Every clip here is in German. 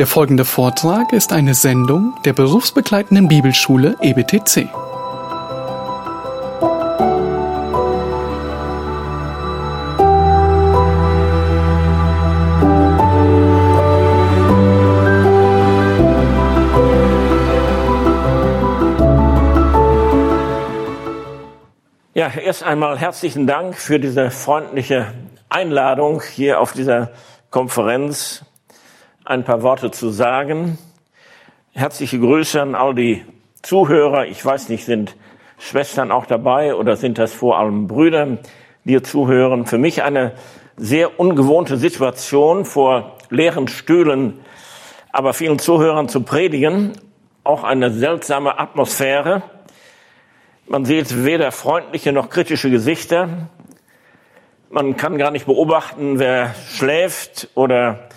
Der folgende Vortrag ist eine Sendung der berufsbegleitenden Bibelschule EBTC. Ja, erst einmal herzlichen Dank für diese freundliche Einladung hier auf dieser Konferenz ein paar Worte zu sagen. Herzliche Grüße an all die Zuhörer. Ich weiß nicht, sind Schwestern auch dabei oder sind das vor allem Brüder, die zuhören? Für mich eine sehr ungewohnte Situation, vor leeren Stühlen, aber vielen Zuhörern zu predigen. Auch eine seltsame Atmosphäre. Man sieht weder freundliche noch kritische Gesichter. Man kann gar nicht beobachten, wer schläft oder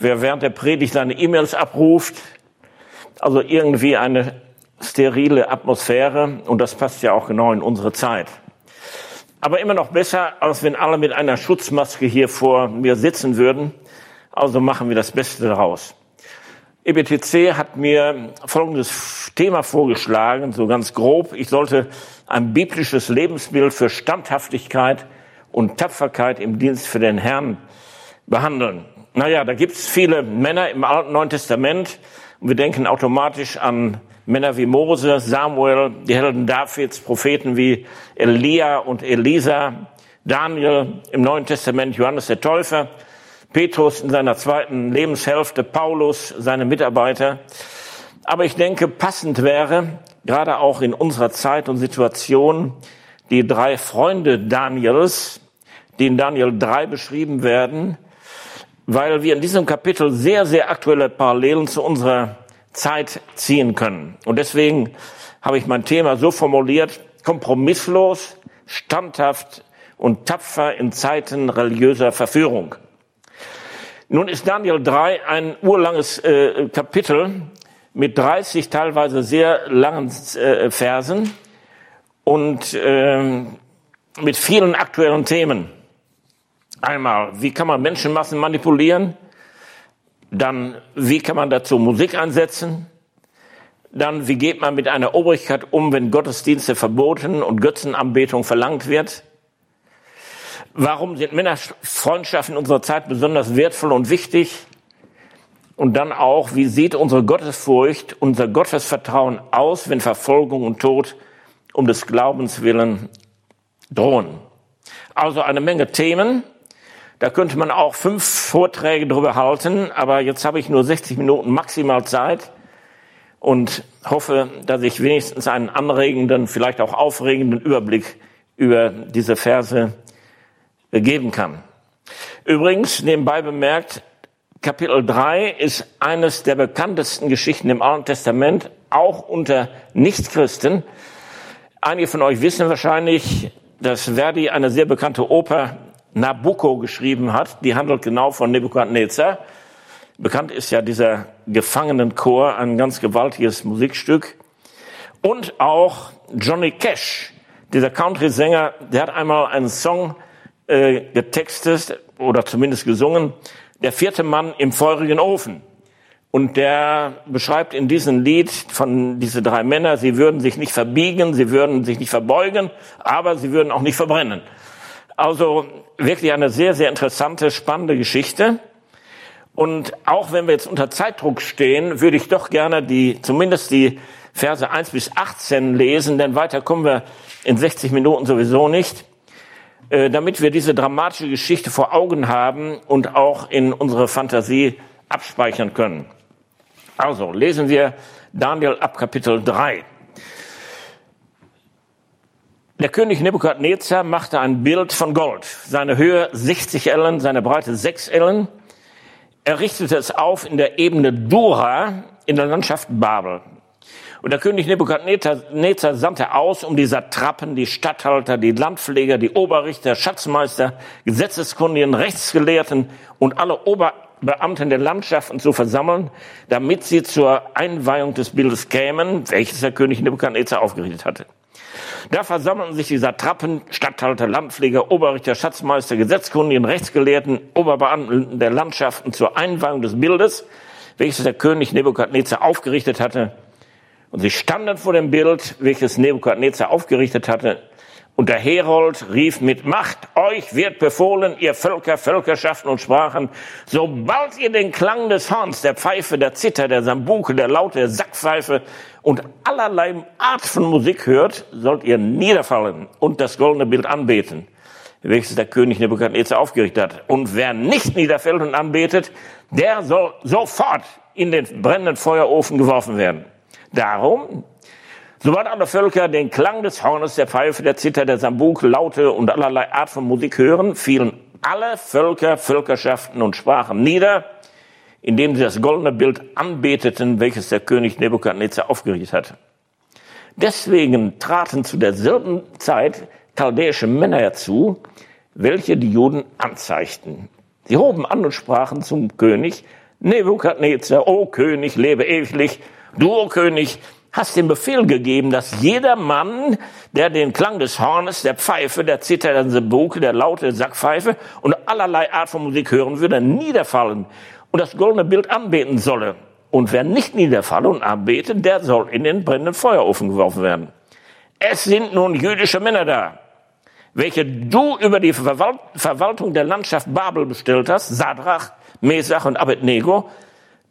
wer während der Predigt seine E-Mails abruft. Also irgendwie eine sterile Atmosphäre und das passt ja auch genau in unsere Zeit. Aber immer noch besser, als wenn alle mit einer Schutzmaske hier vor mir sitzen würden. Also machen wir das Beste daraus. EBTC hat mir folgendes Thema vorgeschlagen, so ganz grob. Ich sollte ein biblisches Lebensbild für Standhaftigkeit und Tapferkeit im Dienst für den Herrn behandeln. Naja, da gibt's viele Männer im Alten Neuen Testament und wir denken automatisch an Männer wie Mose, Samuel, die Helden Davids, Propheten wie Elia und Elisa, Daniel im Neuen Testament, Johannes der Täufer, Petrus in seiner zweiten Lebenshälfte, Paulus, seine Mitarbeiter. Aber ich denke, passend wäre, gerade auch in unserer Zeit und Situation, die drei Freunde Daniels, die in Daniel 3 beschrieben werden, weil wir in diesem Kapitel sehr, sehr aktuelle Parallelen zu unserer Zeit ziehen können. Und deswegen habe ich mein Thema so formuliert, kompromisslos, standhaft und tapfer in Zeiten religiöser Verführung. Nun ist Daniel 3 ein urlanges äh, Kapitel mit 30 teilweise sehr langen äh, Versen und äh, mit vielen aktuellen Themen. Einmal, wie kann man Menschenmassen manipulieren? Dann, wie kann man dazu Musik einsetzen? Dann, wie geht man mit einer Obrigkeit um, wenn Gottesdienste verboten und Götzenanbetung verlangt wird? Warum sind Männerfreundschaften unserer Zeit besonders wertvoll und wichtig? Und dann auch, wie sieht unsere Gottesfurcht, unser Gottesvertrauen aus, wenn Verfolgung und Tod um des Glaubens willen drohen? Also eine Menge Themen. Da könnte man auch fünf Vorträge drüber halten, aber jetzt habe ich nur 60 Minuten maximal Zeit und hoffe, dass ich wenigstens einen anregenden, vielleicht auch aufregenden Überblick über diese Verse geben kann. Übrigens, nebenbei bemerkt, Kapitel 3 ist eines der bekanntesten Geschichten im Alten Testament, auch unter Nichtchristen. Einige von euch wissen wahrscheinlich, dass Verdi eine sehr bekannte Oper Nabucco geschrieben hat. Die handelt genau von Nebukadnezar. Bekannt ist ja dieser Gefangenenchor, ein ganz gewaltiges Musikstück. Und auch Johnny Cash, dieser Country-Sänger, der hat einmal einen Song äh, getextet oder zumindest gesungen, Der vierte Mann im feurigen Ofen. Und der beschreibt in diesem Lied von diese drei Männer, sie würden sich nicht verbiegen, sie würden sich nicht verbeugen, aber sie würden auch nicht verbrennen. Also wirklich eine sehr, sehr interessante, spannende Geschichte. Und auch wenn wir jetzt unter Zeitdruck stehen, würde ich doch gerne die, zumindest die Verse 1 bis 18 lesen, denn weiter kommen wir in 60 Minuten sowieso nicht, äh, damit wir diese dramatische Geschichte vor Augen haben und auch in unsere Fantasie abspeichern können. Also lesen wir Daniel ab Kapitel 3. Der König Nebukadnezar machte ein Bild von Gold. Seine Höhe 60 Ellen, seine Breite 6 Ellen. Er richtete es auf in der Ebene Dura in der Landschaft Babel. Und der König Nebukadnezar sandte aus, um die Satrapen, die Statthalter, die Landpfleger, die Oberrichter, Schatzmeister, Gesetzeskundigen, Rechtsgelehrten und alle Oberbeamten der Landschaften zu versammeln, damit sie zur Einweihung des Bildes kämen, welches der König Nebukadnezar aufgerichtet hatte. Da versammelten sich die Satrapen, Statthalter, Landpfleger, Oberrichter, Schatzmeister, Gesetzkundigen, Rechtsgelehrten, Oberbeamten der Landschaften zur Einweihung des Bildes, welches der König Nebukadnezar aufgerichtet hatte. Und sie standen vor dem Bild, welches Nebukadnezar aufgerichtet hatte. Und der Herold rief mit Macht, euch wird befohlen, ihr Völker, Völkerschaften und Sprachen, sobald ihr den Klang des Horns, der Pfeife, der Zither, der Sambuke, der Laute, der Sackpfeife und allerlei Art von Musik hört, sollt ihr niederfallen und das goldene Bild anbeten, welches der König Nebukadnezar aufgerichtet hat. Und wer nicht niederfällt und anbetet, der soll sofort in den brennenden Feuerofen geworfen werden. Darum Sobald alle Völker den Klang des Hornes, der Pfeife, der Zither, der Sambuk, Laute und allerlei Art von Musik hören, fielen alle Völker, Völkerschaften und Sprachen nieder, indem sie das goldene Bild anbeteten, welches der König Nebukadnezar aufgerichtet hatte. Deswegen traten zu derselben Zeit chaldäische Männer herzu, welche die Juden anzeigten. Sie hoben an und sprachen zum König, Nebukadnezar, o König, lebe ewiglich, du, o König, hast den Befehl gegeben, dass jeder Mann, der den Klang des Hornes, der Pfeife, der Zither, der Sebuke, der Laute, Sackpfeife und allerlei Art von Musik hören würde, niederfallen und das goldene Bild anbeten solle. Und wer nicht niederfalle und anbetet, der soll in den brennenden Feuerofen geworfen werden. Es sind nun jüdische Männer da, welche du über die Verwaltung der Landschaft Babel bestellt hast, Sadrach, Mesach und Abednego.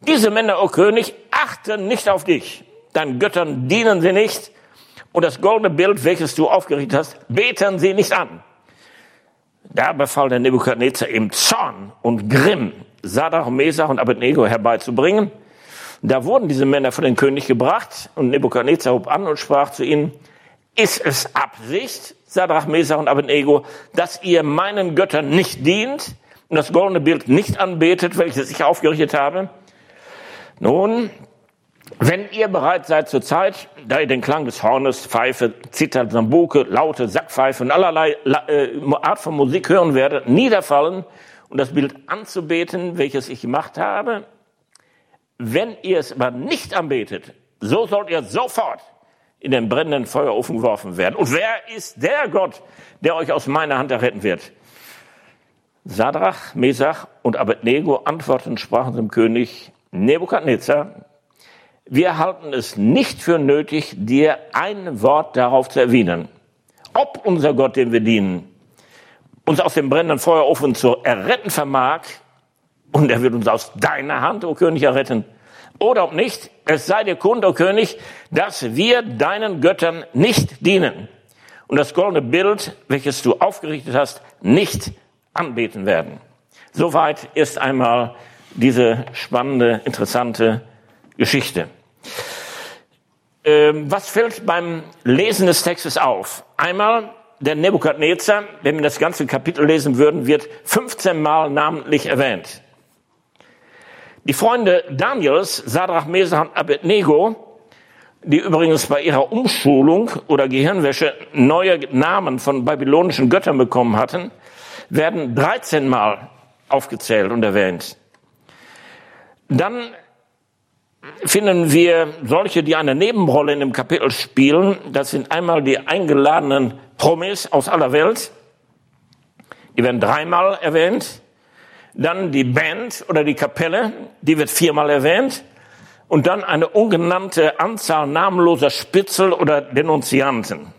Diese Männer, o oh König, achten nicht auf dich deinen Göttern dienen sie nicht und das goldene Bild, welches du aufgerichtet hast, beten sie nicht an. Da befahl der Nebukadnezar im Zorn und Grimm, Sadach, Mesach und Abednego herbeizubringen. Da wurden diese Männer vor den König gebracht und Nebukadnezar hob an und sprach zu ihnen, ist es Absicht, Sadrach, Mesach und Abednego, dass ihr meinen Göttern nicht dient und das goldene Bild nicht anbetet, welches ich aufgerichtet habe? Nun, wenn ihr bereit seid zur Zeit, da ihr den Klang des Hornes, Pfeife, Zither, Sambuke, Laute, Sackpfeife und allerlei äh, Art von Musik hören werdet, niederfallen und das Bild anzubeten, welches ich gemacht habe, wenn ihr es aber nicht anbetet, so sollt ihr sofort in den brennenden Feuerofen geworfen werden. Und wer ist der Gott, der euch aus meiner Hand erretten wird? Sadrach, Mesach und Abednego antworten, sprachen zum König Nebukadnezar, wir halten es nicht für nötig, dir ein Wort darauf zu erwidern. Ob unser Gott, den wir dienen, uns aus dem brennenden Feuerofen zu erretten vermag, und er wird uns aus deiner Hand, o König, erretten, oder ob nicht, es sei dir kund, o König, dass wir deinen Göttern nicht dienen und das goldene Bild, welches du aufgerichtet hast, nicht anbeten werden. Soweit ist einmal diese spannende, interessante Geschichte. Ähm, was fällt beim Lesen des Textes auf? Einmal, der Nebukadnezar, wenn wir das ganze Kapitel lesen würden, wird 15 Mal namentlich erwähnt. Die Freunde Daniels, Sadrach, Mesach und Abednego, die übrigens bei ihrer Umschulung oder Gehirnwäsche neue Namen von babylonischen Göttern bekommen hatten, werden 13 Mal aufgezählt und erwähnt. Dann finden wir solche, die eine Nebenrolle in dem Kapitel spielen. Das sind einmal die eingeladenen Promis aus aller Welt. Die werden dreimal erwähnt. Dann die Band oder die Kapelle, die wird viermal erwähnt. Und dann eine ungenannte Anzahl namenloser Spitzel oder Denunzianten.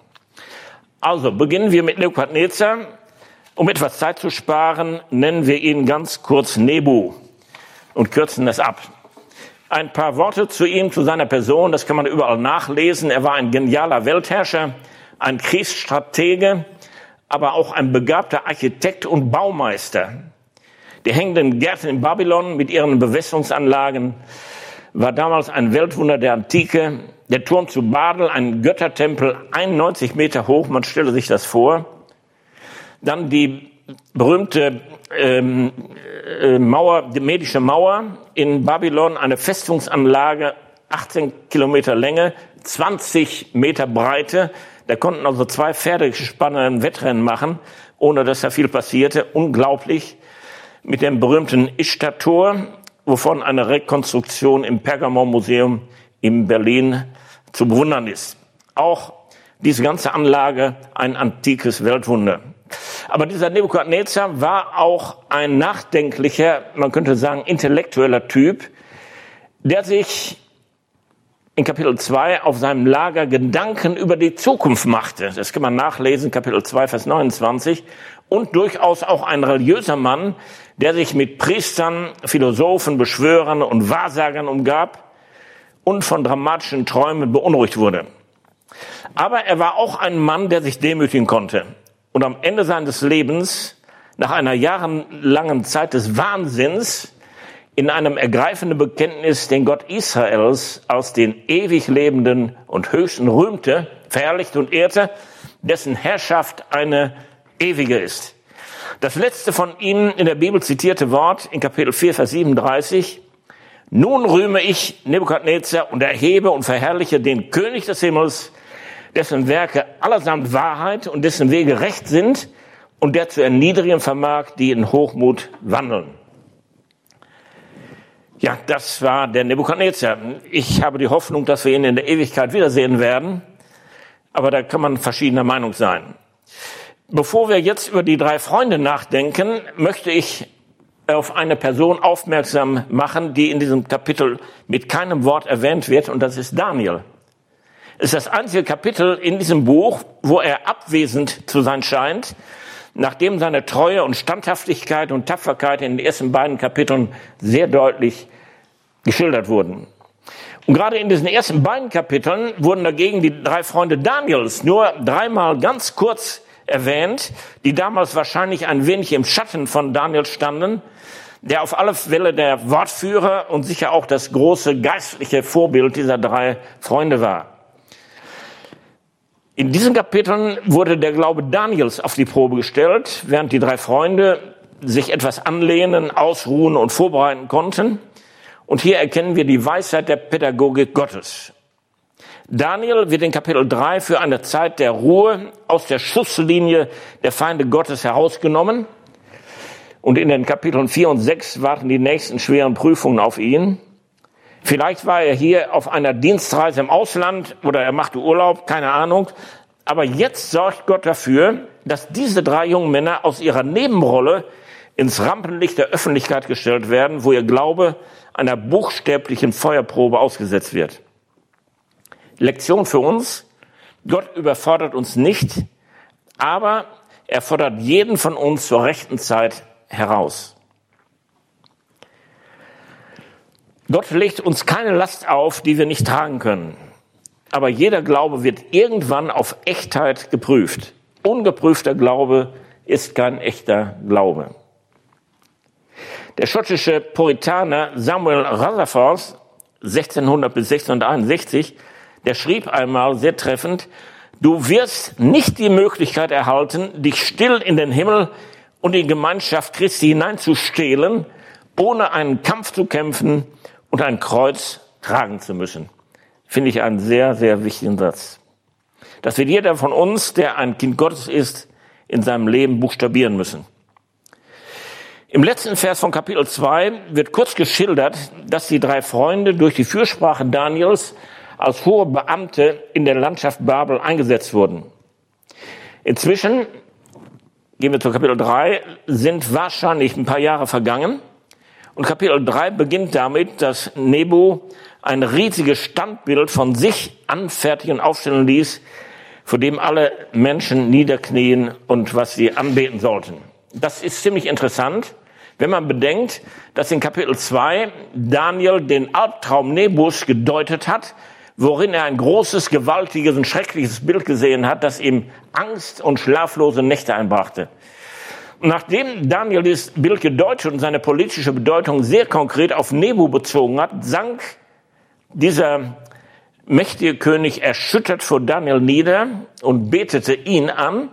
Also beginnen wir mit Nebukadnezar. Um etwas Zeit zu sparen, nennen wir ihn ganz kurz Nebu und kürzen das ab. Ein paar Worte zu ihm, zu seiner Person, das kann man überall nachlesen. Er war ein genialer Weltherrscher, ein Kriegsstratege, aber auch ein begabter Architekt und Baumeister. Die hängenden Gärten in Babylon mit ihren Bewässerungsanlagen war damals ein Weltwunder der Antike. Der Turm zu Babel, ein Göttertempel, 91 Meter hoch, man stelle sich das vor. Dann die berühmte ähm, äh, Mauer, die medische Mauer in Babylon, eine Festungsanlage, 18 Kilometer Länge, 20 Meter Breite. Da konnten also zwei Pferdegespanne ein Wettrennen machen, ohne dass da viel passierte. Unglaublich. Mit dem berühmten Ishtar-Tor, wovon eine Rekonstruktion im Pergamon-Museum in Berlin zu bewundern ist. Auch diese ganze Anlage ein antikes Weltwunder. Aber dieser Nebukadnezar war auch ein nachdenklicher, man könnte sagen, intellektueller Typ. der sich in Kapitel 2 auf seinem Lager Gedanken über die Zukunft machte. Das kann man nachlesen, Kapitel 2, Vers 29. Und durchaus auch ein religiöser Mann, der sich mit Priestern, Philosophen, Beschwörern und Wahrsagern umgab und von dramatischen Träumen beunruhigt wurde. Aber er war auch ein Mann, der sich demütigen konnte. Und am Ende seines Lebens, nach einer jahrelangen Zeit des Wahnsinns, in einem ergreifenden Bekenntnis den Gott Israels als den ewig lebenden und höchsten rühmte, verherrlichte und ehrte, dessen Herrschaft eine ewige ist. Das letzte von Ihnen in der Bibel zitierte Wort in Kapitel 4, Vers 37. Nun rühme ich Nebukadnezar und erhebe und verherrliche den König des Himmels, dessen Werke allersamt Wahrheit und dessen Wege recht sind und der zu erniedrigen vermag, die in Hochmut wandeln. Ja, das war der Nebukadnezar. Ich habe die Hoffnung, dass wir ihn in der Ewigkeit wiedersehen werden. Aber da kann man verschiedener Meinung sein. Bevor wir jetzt über die drei Freunde nachdenken, möchte ich auf eine Person aufmerksam machen, die in diesem Kapitel mit keinem Wort erwähnt wird, und das ist Daniel. Ist das einzige Kapitel in diesem Buch, wo er abwesend zu sein scheint, nachdem seine Treue und Standhaftigkeit und Tapferkeit in den ersten beiden Kapiteln sehr deutlich geschildert wurden. Und gerade in diesen ersten beiden Kapiteln wurden dagegen die drei Freunde Daniels nur dreimal ganz kurz erwähnt, die damals wahrscheinlich ein wenig im Schatten von Daniel standen, der auf alle Fälle der Wortführer und sicher auch das große geistliche Vorbild dieser drei Freunde war. In diesen Kapiteln wurde der Glaube Daniels auf die Probe gestellt, während die drei Freunde sich etwas anlehnen, ausruhen und vorbereiten konnten. Und hier erkennen wir die Weisheit der Pädagogik Gottes. Daniel wird in Kapitel 3 für eine Zeit der Ruhe aus der Schusslinie der Feinde Gottes herausgenommen. Und in den Kapiteln 4 und 6 warten die nächsten schweren Prüfungen auf ihn. Vielleicht war er hier auf einer Dienstreise im Ausland oder er machte Urlaub, keine Ahnung. Aber jetzt sorgt Gott dafür, dass diese drei jungen Männer aus ihrer Nebenrolle ins Rampenlicht der Öffentlichkeit gestellt werden, wo ihr Glaube einer buchstäblichen Feuerprobe ausgesetzt wird. Lektion für uns. Gott überfordert uns nicht, aber er fordert jeden von uns zur rechten Zeit heraus. Gott legt uns keine Last auf, die wir nicht tragen können. Aber jeder Glaube wird irgendwann auf Echtheit geprüft. Ungeprüfter Glaube ist kein echter Glaube. Der schottische Puritaner Samuel Rutherford, 1600 bis 1661, der schrieb einmal sehr treffend, du wirst nicht die Möglichkeit erhalten, dich still in den Himmel und in Gemeinschaft Christi hineinzustehlen, ohne einen Kampf zu kämpfen und ein Kreuz tragen zu müssen. Finde ich einen sehr, sehr wichtigen Satz. Das wird jeder von uns, der ein Kind Gottes ist, in seinem Leben buchstabieren müssen. Im letzten Vers von Kapitel 2 wird kurz geschildert, dass die drei Freunde durch die Fürsprache Daniels als hohe Beamte in der Landschaft Babel eingesetzt wurden. Inzwischen, gehen wir zu Kapitel 3, sind wahrscheinlich ein paar Jahre vergangen und Kapitel 3 beginnt damit, dass Nebo ein riesiges Standbild von sich anfertigen und aufstellen ließ, vor dem alle Menschen niederknien und was sie anbeten sollten. Das ist ziemlich interessant, wenn man bedenkt, dass in Kapitel 2 Daniel den Albtraum Nebus gedeutet hat, worin er ein großes, gewaltiges und schreckliches Bild gesehen hat, das ihm Angst und schlaflose Nächte einbrachte. Nachdem Daniel dieses Bild gedeutet und seine politische Bedeutung sehr konkret auf Nebu bezogen hat, sank dieser mächtige König erschüttert vor Daniel nieder und betete ihn an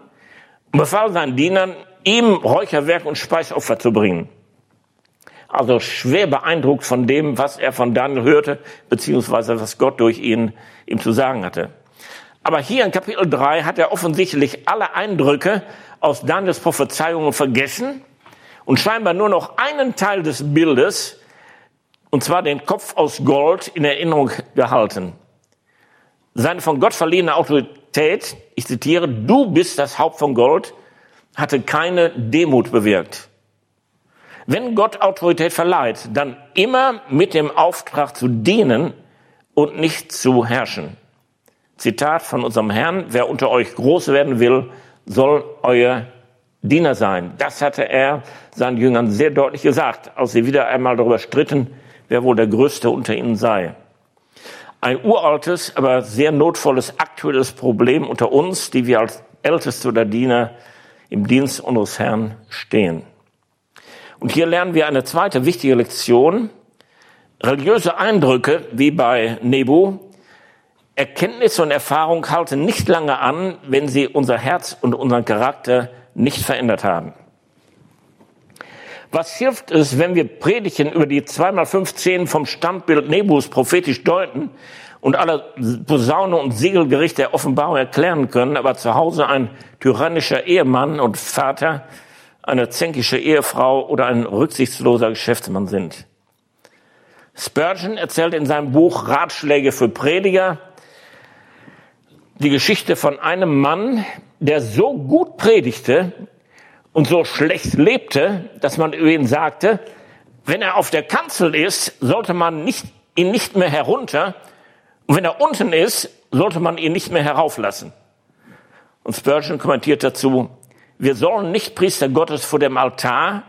befahl seinen Dienern, ihm Räucherwerk und Speisopfer zu bringen. Also schwer beeindruckt von dem, was er von Daniel hörte, beziehungsweise was Gott durch ihn ihm zu sagen hatte. Aber hier in Kapitel 3 hat er offensichtlich alle Eindrücke aus Daniels Prophezeiungen vergessen und scheinbar nur noch einen Teil des Bildes, und zwar den Kopf aus Gold, in Erinnerung gehalten. Seine von Gott verliehene Autorität, ich zitiere, du bist das Haupt von Gold, hatte keine Demut bewirkt. Wenn Gott Autorität verleiht, dann immer mit dem Auftrag zu dienen und nicht zu herrschen. Zitat von unserem Herrn, wer unter euch groß werden will, soll euer Diener sein. Das hatte er seinen Jüngern sehr deutlich gesagt, als sie wieder einmal darüber stritten, wer wohl der Größte unter ihnen sei. Ein uraltes, aber sehr notvolles aktuelles Problem unter uns, die wir als Älteste oder Diener im Dienst unseres Herrn stehen. Und hier lernen wir eine zweite wichtige Lektion. Religiöse Eindrücke, wie bei Nebu, Erkenntnis und Erfahrung halten nicht lange an, wenn sie unser Herz und unseren Charakter nicht verändert haben. Was hilft es, wenn wir Predigen über die zweimal fünf Zehn vom Standbild Nebus prophetisch deuten und alle Posaune und Siegelgericht der Offenbarung erklären können, aber zu Hause ein tyrannischer Ehemann und Vater, eine zänkische Ehefrau oder ein rücksichtsloser Geschäftsmann sind? Spurgeon erzählt in seinem Buch Ratschläge für Prediger, die Geschichte von einem Mann, der so gut predigte und so schlecht lebte, dass man über ihn sagte, wenn er auf der Kanzel ist, sollte man nicht, ihn nicht mehr herunter und wenn er unten ist, sollte man ihn nicht mehr herauflassen. Und Spurgeon kommentiert dazu, wir sollen nicht Priester Gottes vor dem Altar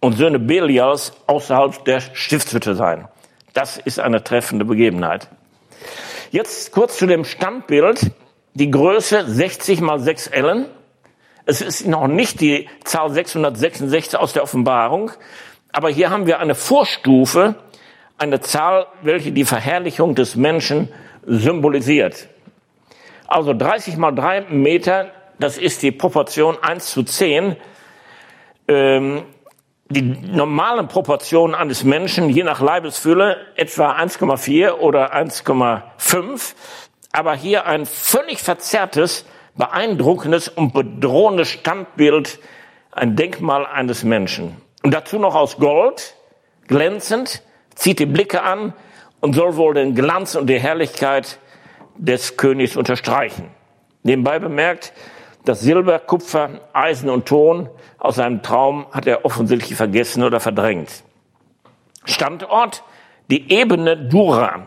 und Söhne Belials außerhalb der Stiftshütte sein. Das ist eine treffende Begebenheit. Jetzt kurz zu dem Standbild. Die Größe 60 mal 6 Ellen. Es ist noch nicht die Zahl 666 aus der Offenbarung, aber hier haben wir eine Vorstufe, eine Zahl, welche die Verherrlichung des Menschen symbolisiert. Also 30 mal 3 Meter, das ist die Proportion 1 zu 10. Ähm, die normalen Proportionen eines Menschen, je nach Leibesfülle, etwa 1,4 oder 1,5. Aber hier ein völlig verzerrtes, beeindruckendes und bedrohendes Standbild, ein Denkmal eines Menschen. Und dazu noch aus Gold, glänzend, zieht die Blicke an und soll wohl den Glanz und die Herrlichkeit des Königs unterstreichen. Nebenbei bemerkt, das Silber, Kupfer, Eisen und Ton aus seinem Traum hat er offensichtlich vergessen oder verdrängt. Standort, die Ebene Dura.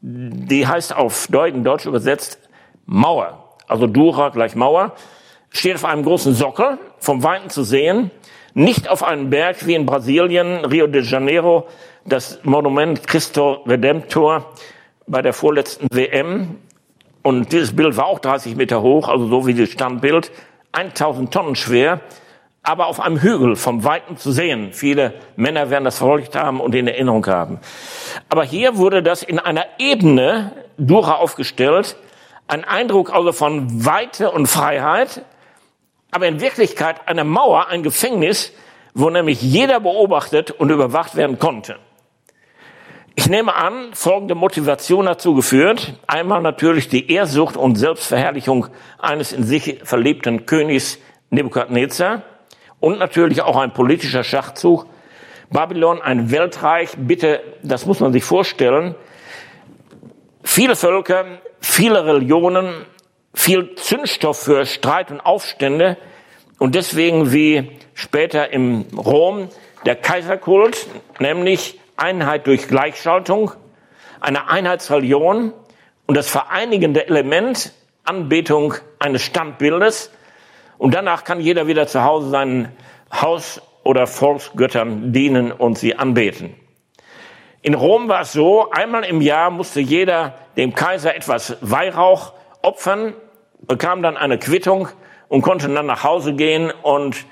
Die heißt auf Deutsch, übersetzt Mauer. Also Dura gleich Mauer. Steht auf einem großen Sockel, vom Weiten zu sehen. Nicht auf einem Berg wie in Brasilien, Rio de Janeiro, das Monument Cristo Redemptor bei der vorletzten WM und dieses Bild war auch 30 Meter hoch, also so wie das Standbild, 1000 Tonnen schwer, aber auf einem Hügel vom Weiten zu sehen. Viele Männer werden das verfolgt haben und in Erinnerung haben. Aber hier wurde das in einer Ebene Dura aufgestellt, ein Eindruck also von Weite und Freiheit, aber in Wirklichkeit eine Mauer, ein Gefängnis, wo nämlich jeder beobachtet und überwacht werden konnte. Ich nehme an, folgende Motivation dazu geführt. Einmal natürlich die Ehrsucht und Selbstverherrlichung eines in sich verliebten Königs Nebukadnezar und natürlich auch ein politischer Schachzug. Babylon, ein Weltreich, bitte, das muss man sich vorstellen. Viele Völker, viele Religionen, viel Zündstoff für Streit und Aufstände und deswegen wie später im Rom der Kaiserkult, nämlich Einheit durch Gleichschaltung, eine Einheitsreligion und das vereinigende Element Anbetung eines Standbildes. Und danach kann jeder wieder zu Hause seinen Haus- oder Volksgöttern dienen und sie anbeten. In Rom war es so, einmal im Jahr musste jeder dem Kaiser etwas Weihrauch opfern, bekam dann eine Quittung und konnte dann nach Hause gehen und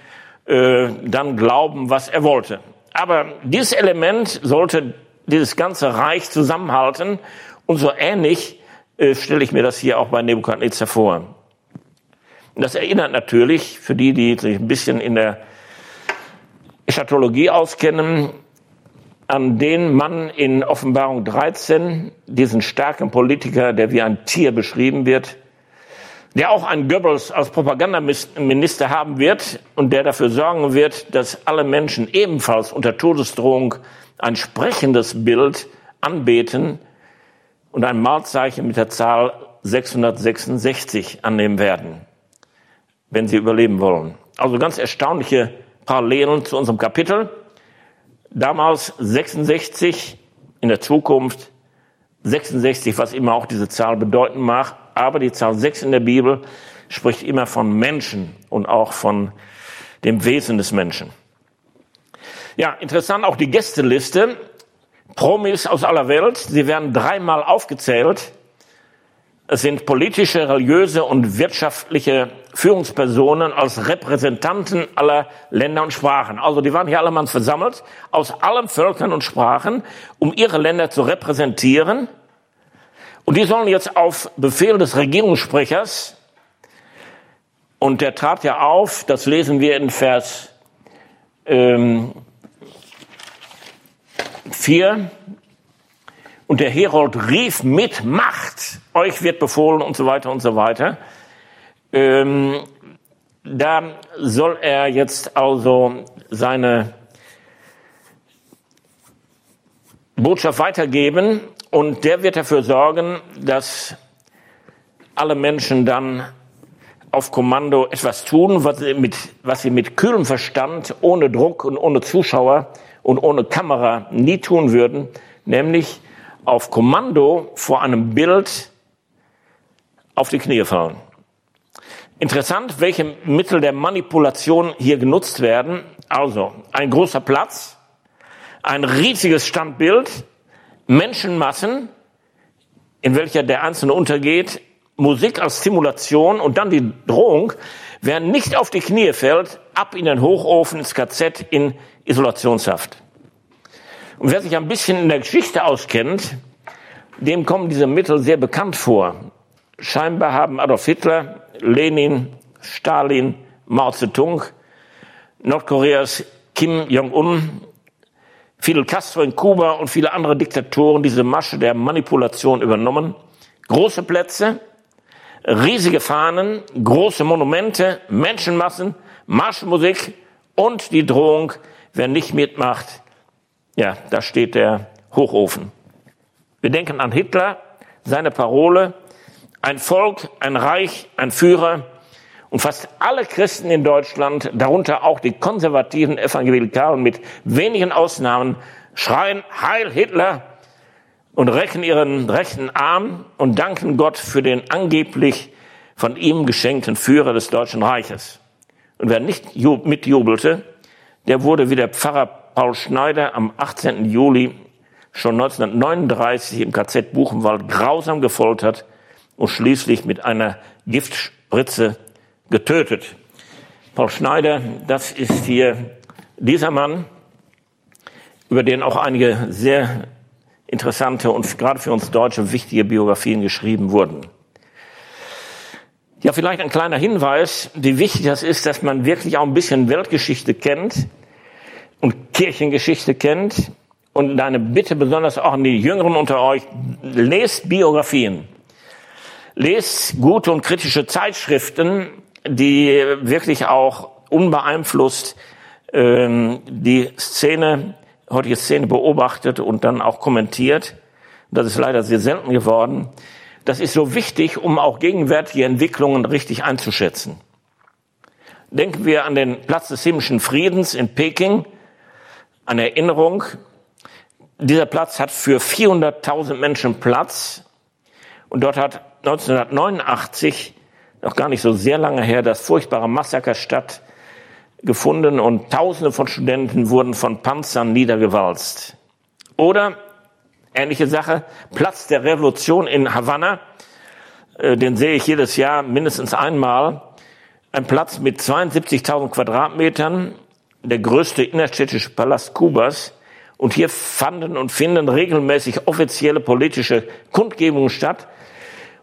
äh, dann glauben, was er wollte. Aber dieses Element sollte dieses ganze Reich zusammenhalten und so ähnlich äh, stelle ich mir das hier auch bei Nebukadnezar vor. das erinnert natürlich, für die, die sich ein bisschen in der Eschatologie auskennen, an den Mann in Offenbarung 13, diesen starken Politiker, der wie ein Tier beschrieben wird, der auch einen Goebbels als Propagandaminister haben wird und der dafür sorgen wird, dass alle Menschen ebenfalls unter Todesdrohung ein sprechendes Bild anbeten und ein Malzeichen mit der Zahl 666 annehmen werden, wenn sie überleben wollen. Also ganz erstaunliche Parallelen zu unserem Kapitel. damals 66, in der Zukunft 66, was immer auch diese Zahl bedeuten mag. Aber die Zahl 6 in der Bibel spricht immer von Menschen und auch von dem Wesen des Menschen. Ja, interessant auch die Gästeliste. Promis aus aller Welt. Sie werden dreimal aufgezählt. Es sind politische, religiöse und wirtschaftliche Führungspersonen als Repräsentanten aller Länder und Sprachen. Also die waren hier allemanns versammelt, aus allen Völkern und Sprachen, um ihre Länder zu repräsentieren. Und die sollen jetzt auf Befehl des Regierungssprechers, und der trat ja auf, das lesen wir in Vers ähm, 4, und der Herold rief mit Macht, euch wird befohlen und so weiter und so weiter. Ähm, da soll er jetzt also seine Botschaft weitergeben und der wird dafür sorgen, dass alle Menschen dann auf Kommando etwas tun, was sie mit, was sie mit kühlem Verstand, ohne Druck und ohne Zuschauer und ohne Kamera nie tun würden, nämlich auf Kommando vor einem Bild auf die Knie fallen. Interessant, welche Mittel der Manipulation hier genutzt werden. Also ein großer Platz, ein riesiges Standbild, Menschenmassen, in welcher der Einzelne untergeht, Musik als Simulation und dann die Drohung, wer nicht auf die Knie fällt, ab in den Hochofen, ins KZ, in Isolationshaft. Und wer sich ein bisschen in der Geschichte auskennt, dem kommen diese Mittel sehr bekannt vor. Scheinbar haben Adolf Hitler, Lenin, Stalin, Mao Zedong, Nordkoreas Kim Jong-un, Fidel Castro in Kuba und viele andere Diktatoren diese Masche der Manipulation übernommen. Große Plätze, riesige Fahnen, große Monumente, Menschenmassen, Marschmusik und die Drohung, wer nicht mitmacht, ja, da steht der Hochofen. Wir denken an Hitler, seine Parole, ein Volk, ein Reich, ein Führer. Und fast alle Christen in Deutschland, darunter auch die konservativen Evangelikalen mit wenigen Ausnahmen, schreien Heil Hitler und recken ihren rechten Arm und danken Gott für den angeblich von ihm geschenkten Führer des Deutschen Reiches. Und wer nicht mitjubelte, der wurde wie der Pfarrer Paul Schneider am 18. Juli schon 1939 im KZ Buchenwald grausam gefoltert und schließlich mit einer Giftspritze getötet. Paul Schneider, das ist hier dieser Mann, über den auch einige sehr interessante und gerade für uns Deutsche wichtige Biografien geschrieben wurden. Ja, vielleicht ein kleiner Hinweis, wie wichtig das ist, dass man wirklich auch ein bisschen Weltgeschichte kennt und Kirchengeschichte kennt. Und eine Bitte besonders auch an die Jüngeren unter euch, lest Biografien. Lest gute und kritische Zeitschriften, die wirklich auch unbeeinflusst ähm, die Szene, heutige Szene beobachtet und dann auch kommentiert. Das ist leider sehr selten geworden. Das ist so wichtig, um auch gegenwärtige Entwicklungen richtig einzuschätzen. Denken wir an den Platz des himmlischen Friedens in Peking, eine Erinnerung. Dieser Platz hat für 400.000 Menschen Platz. Und dort hat 1989, noch gar nicht so sehr lange her, das furchtbare Massaker stattgefunden und Tausende von Studenten wurden von Panzern niedergewalzt. Oder, ähnliche Sache, Platz der Revolution in Havanna, äh, den sehe ich jedes Jahr mindestens einmal. Ein Platz mit 72.000 Quadratmetern, der größte innerstädtische Palast Kubas. Und hier fanden und finden regelmäßig offizielle politische Kundgebungen statt.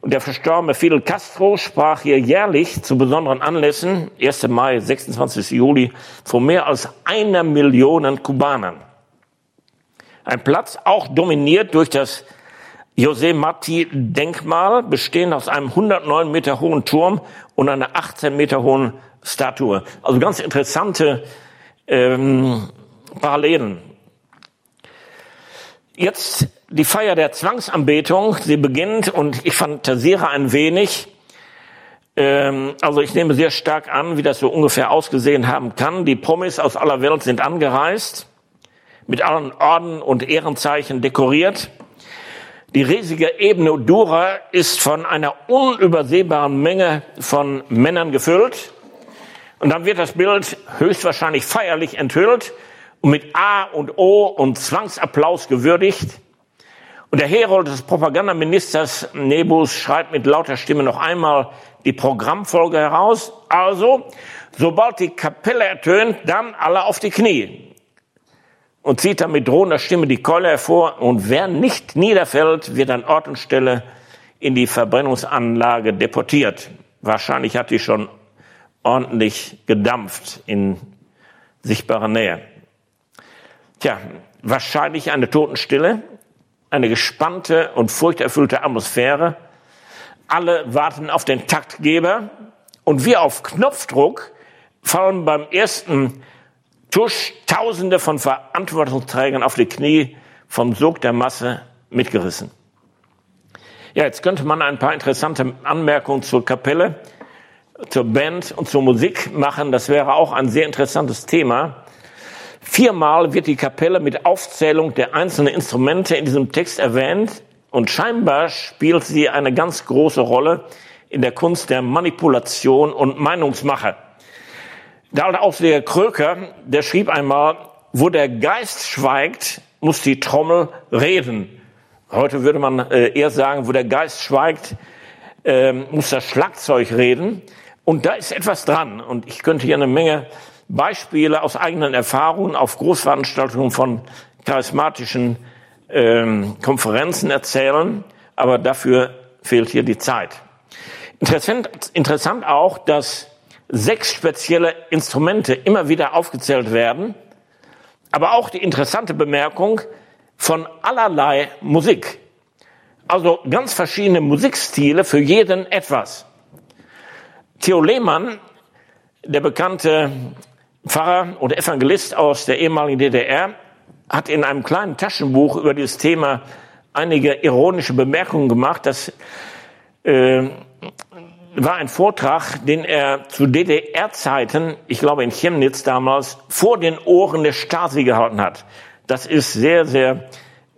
Und der verstorbene Fidel Castro sprach hier jährlich zu besonderen Anlässen, 1. Mai, 26. Juli, vor mehr als einer Million Kubanern. Ein Platz auch dominiert durch das José Martí Denkmal, bestehend aus einem 109 Meter hohen Turm und einer 18 Meter hohen Statue. Also ganz interessante ähm, Parallelen. Jetzt die Feier der Zwangsanbetung, sie beginnt und ich fantasiere ein wenig. Ähm, also ich nehme sehr stark an, wie das so ungefähr ausgesehen haben kann. Die Promis aus aller Welt sind angereist. mit allen Orden und Ehrenzeichen dekoriert. Die riesige Ebene Dura ist von einer unübersehbaren Menge von Männern gefüllt. Und dann wird das Bild höchstwahrscheinlich feierlich enthüllt und mit A und O und Zwangsapplaus gewürdigt. Und der Herold des Propagandaministers Nebus schreibt mit lauter Stimme noch einmal die Programmfolge heraus. Also, sobald die Kapelle ertönt, dann alle auf die Knie. Und zieht dann mit drohender Stimme die Keule hervor. Und wer nicht niederfällt, wird an Ort und Stelle in die Verbrennungsanlage deportiert. Wahrscheinlich hat die schon ordentlich gedampft in sichtbarer Nähe. Tja, wahrscheinlich eine Totenstille, eine gespannte und furchterfüllte Atmosphäre. Alle warten auf den Taktgeber und wie auf Knopfdruck fallen beim ersten Tusch Tausende von Verantwortungsträgern auf die Knie, vom Sog der Masse mitgerissen. Ja, jetzt könnte man ein paar interessante Anmerkungen zur Kapelle, zur Band und zur Musik machen. Das wäre auch ein sehr interessantes Thema. Viermal wird die Kapelle mit Aufzählung der einzelnen Instrumente in diesem Text erwähnt und scheinbar spielt sie eine ganz große Rolle in der Kunst der Manipulation und Meinungsmache. Der alte Ausleger Kröker, der schrieb einmal, wo der Geist schweigt, muss die Trommel reden. Heute würde man äh, eher sagen, wo der Geist schweigt, äh, muss das Schlagzeug reden. Und da ist etwas dran. Und ich könnte hier eine Menge Beispiele aus eigenen Erfahrungen auf Großveranstaltungen von charismatischen ähm, Konferenzen erzählen, aber dafür fehlt hier die Zeit. Interessant, interessant auch, dass sechs spezielle Instrumente immer wieder aufgezählt werden, aber auch die interessante Bemerkung von allerlei Musik. Also ganz verschiedene Musikstile für jeden etwas. Theo Lehmann, der bekannte Pfarrer oder Evangelist aus der ehemaligen DDR, hat in einem kleinen Taschenbuch über dieses Thema einige ironische Bemerkungen gemacht. Das äh, war ein Vortrag, den er zu DDR-Zeiten, ich glaube in Chemnitz damals, vor den Ohren der Stasi gehalten hat. Das ist sehr, sehr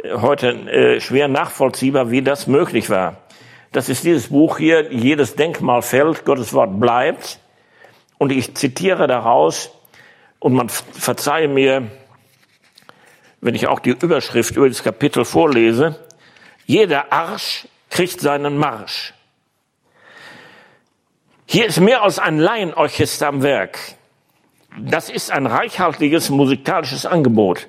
äh, heute äh, schwer nachvollziehbar, wie das möglich war. Das ist dieses Buch hier, jedes Denkmal fällt, Gottes Wort bleibt. Und ich zitiere daraus, und man verzeihe mir, wenn ich auch die Überschrift über das Kapitel vorlese, jeder Arsch kriegt seinen Marsch. Hier ist mehr als ein Laienorchester am Werk. Das ist ein reichhaltiges musikalisches Angebot.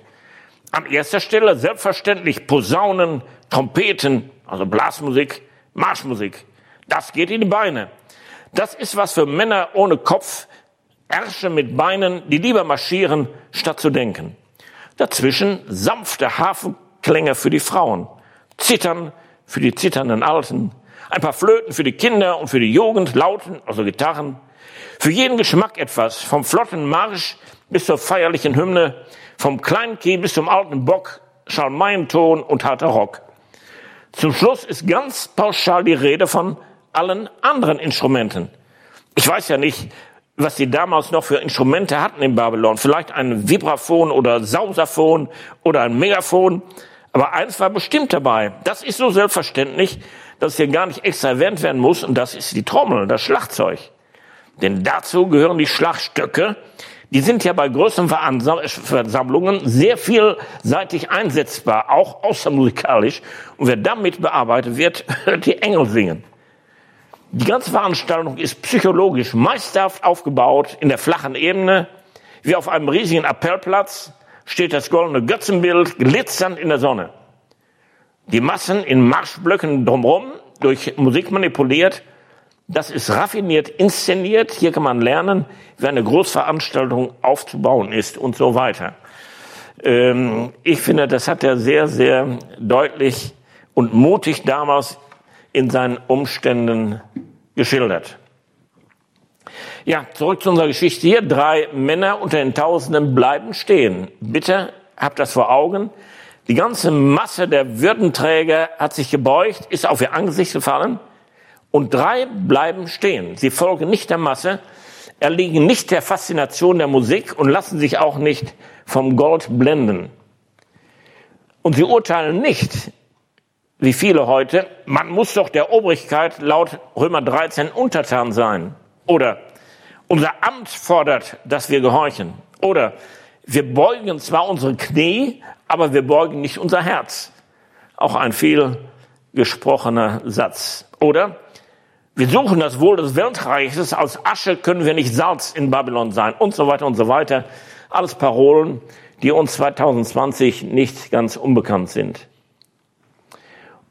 An erster Stelle selbstverständlich Posaunen, Trompeten, also Blasmusik, Marschmusik. Das geht in die Beine. Das ist was für Männer ohne Kopf, Ärsche mit Beinen, die lieber marschieren, statt zu denken. Dazwischen sanfte Hafenklänge für die Frauen, Zittern für die zitternden Alten, ein paar Flöten für die Kinder und für die Jugend, Lauten, also Gitarren. Für jeden Geschmack etwas, vom flotten Marsch bis zur feierlichen Hymne, vom Kleinkind bis zum alten Bock, Schalmeienton und harter Rock. Zum Schluss ist ganz pauschal die Rede von allen anderen Instrumenten. Ich weiß ja nicht, was sie damals noch für Instrumente hatten in Babylon. Vielleicht ein Vibraphon oder Sausaphon oder ein Megafon. Aber eins war bestimmt dabei. Das ist so selbstverständlich, dass hier gar nicht extra erwähnt werden muss. Und das ist die Trommel, das Schlagzeug. Denn dazu gehören die Schlagstöcke. Die sind ja bei größeren Versammlungen sehr vielseitig einsetzbar, auch außermusikalisch. Und wer damit bearbeitet wird, hört die Engel singen. Die ganze Veranstaltung ist psychologisch meisterhaft aufgebaut in der flachen Ebene. Wie auf einem riesigen Appellplatz steht das goldene Götzenbild glitzernd in der Sonne. Die Massen in Marschblöcken drumherum, durch Musik manipuliert. Das ist raffiniert inszeniert. Hier kann man lernen, wie eine Großveranstaltung aufzubauen ist und so weiter. Ähm, ich finde, das hat er sehr, sehr deutlich und mutig damals in seinen Umständen geschildert. Ja, zurück zu unserer Geschichte hier. Drei Männer unter den Tausenden bleiben stehen. Bitte habt das vor Augen. Die ganze Masse der Würdenträger hat sich gebeugt, ist auf ihr Angesicht gefallen und drei bleiben stehen. Sie folgen nicht der Masse, erliegen nicht der Faszination der Musik und lassen sich auch nicht vom Gold blenden. Und sie urteilen nicht, wie viele heute, man muss doch der Obrigkeit laut Römer 13 untertan sein. Oder unser Amt fordert, dass wir gehorchen. Oder wir beugen zwar unsere Knie, aber wir beugen nicht unser Herz. Auch ein viel gesprochener Satz. Oder wir suchen das Wohl des Weltreiches, aus Asche können wir nicht Salz in Babylon sein und so weiter und so weiter. Alles Parolen, die uns 2020 nicht ganz unbekannt sind.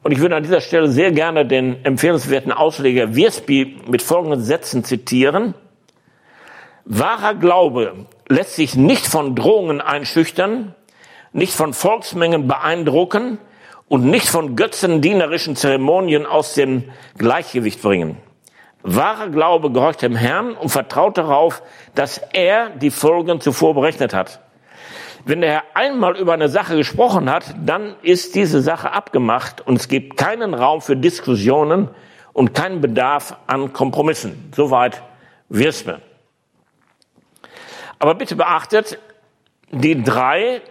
Und ich würde an dieser Stelle sehr gerne den empfehlenswerten Ausleger Wiersby mit folgenden Sätzen zitieren. Wahrer Glaube lässt sich nicht von Drohungen einschüchtern, nicht von Volksmengen beeindrucken und nicht von götzendienerischen Zeremonien aus dem Gleichgewicht bringen. Wahrer Glaube gehorcht dem Herrn und vertraut darauf, dass er die Folgen zuvor berechnet hat. Wenn Herr einmal über eine Sache gesprochen hat, dann ist diese Sache abgemacht und es gibt keinen Raum für Diskussionen und keinen Bedarf an Kompromissen. Soweit Wirsme. Aber bitte beachtet, die drei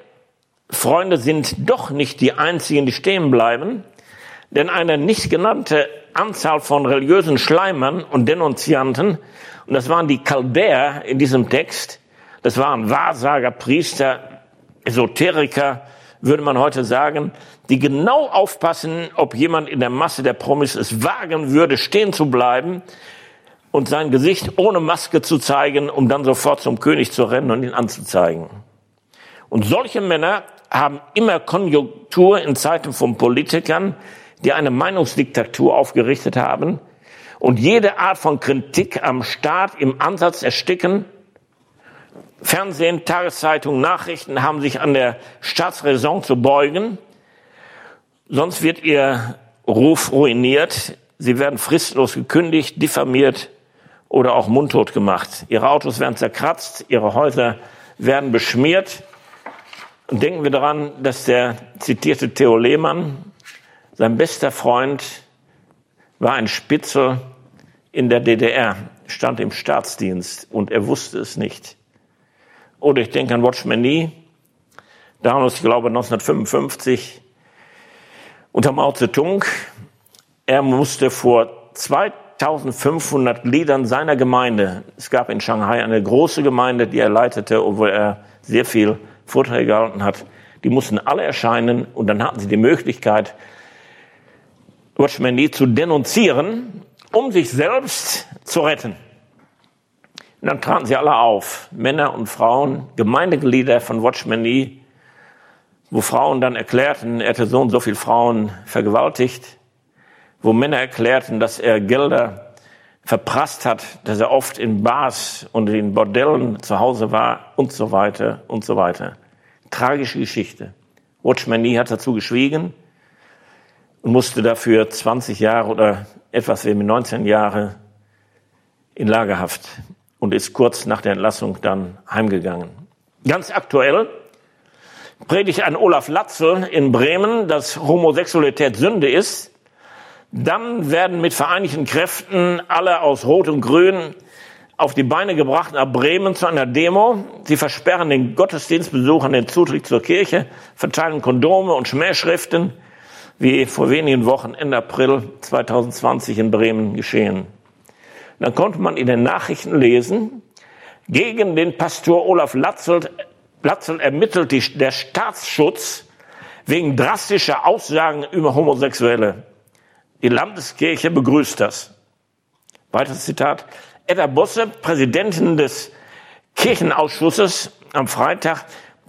Freunde sind doch nicht die einzigen, die stehen bleiben, denn eine nicht genannte Anzahl von religiösen Schleimern und Denunzianten, und das waren die Chaldäer in diesem Text, das waren Wahrsager, Priester, Esoteriker, würde man heute sagen, die genau aufpassen, ob jemand in der Masse der Promis es wagen würde, stehen zu bleiben und sein Gesicht ohne Maske zu zeigen, um dann sofort zum König zu rennen und ihn anzuzeigen. Und solche Männer haben immer Konjunktur in Zeiten von Politikern, die eine Meinungsdiktatur aufgerichtet haben und jede Art von Kritik am Staat im Ansatz ersticken Fernsehen, Tageszeitungen, Nachrichten haben sich an der Staatsräson zu beugen. Sonst wird ihr Ruf ruiniert. Sie werden fristlos gekündigt, diffamiert oder auch mundtot gemacht. Ihre Autos werden zerkratzt, ihre Häuser werden beschmiert. Und denken wir daran, dass der zitierte Theo Lehmann, sein bester Freund, war ein Spitzel in der DDR, stand im Staatsdienst und er wusste es nicht. Oder ich denke an Watchman Nee, damals, ich glaube 1955, unter Mao Zedong. Er musste vor 2500 Gliedern seiner Gemeinde, es gab in Shanghai eine große Gemeinde, die er leitete, obwohl er sehr viel Vorträge gehalten hat, die mussten alle erscheinen und dann hatten sie die Möglichkeit, Watchman Nee zu denunzieren, um sich selbst zu retten. Und dann traten sie alle auf, Männer und Frauen, Gemeindeglieder von Watchman Nee, wo Frauen dann erklärten, er hätte so und so viele Frauen vergewaltigt, wo Männer erklärten, dass er Gelder verprasst hat, dass er oft in Bars und in Bordellen zu Hause war und so weiter und so weiter. Tragische Geschichte. Watchman Nee hat dazu geschwiegen und musste dafür 20 Jahre oder etwas wie 19 Jahre in Lagerhaft und ist kurz nach der Entlassung dann heimgegangen. Ganz aktuell predigt ein Olaf Latzel in Bremen, dass Homosexualität Sünde ist. Dann werden mit vereinigten Kräften alle aus Rot und Grün auf die Beine gebracht nach Bremen zu einer Demo. Sie versperren den Gottesdienstbesuchern den Zutritt zur Kirche, verteilen Kondome und Schmähschriften, wie vor wenigen Wochen Ende April 2020 in Bremen geschehen. Dann konnte man in den Nachrichten lesen, gegen den Pastor Olaf Latzel, ermittelt die, der Staatsschutz wegen drastischer Aussagen über Homosexuelle. Die Landeskirche begrüßt das. Weiteres Zitat. Edda Bosse, Präsidentin des Kirchenausschusses am Freitag,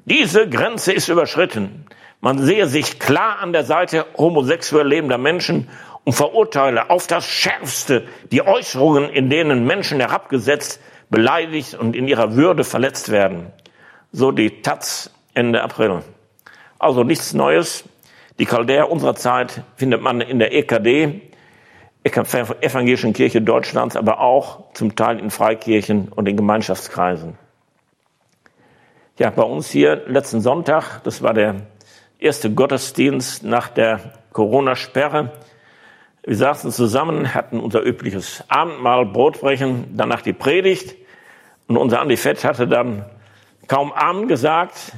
diese Grenze ist überschritten. Man sehe sich klar an der Seite homosexuell lebender Menschen und verurteile auf das Schärfste die Äußerungen, in denen Menschen herabgesetzt, beleidigt und in ihrer Würde verletzt werden. So die Taz Ende April. Also nichts Neues. Die Chaldäer unserer Zeit findet man in der EKD, Evangelischen Kirche Deutschlands, aber auch zum Teil in Freikirchen und in Gemeinschaftskreisen. Ja, bei uns hier letzten Sonntag, das war der erste Gottesdienst nach der Corona-Sperre, wir saßen zusammen, hatten unser übliches Abendmahl, Brotbrechen, danach die Predigt. Und unser Andi Fett hatte dann kaum Amen gesagt.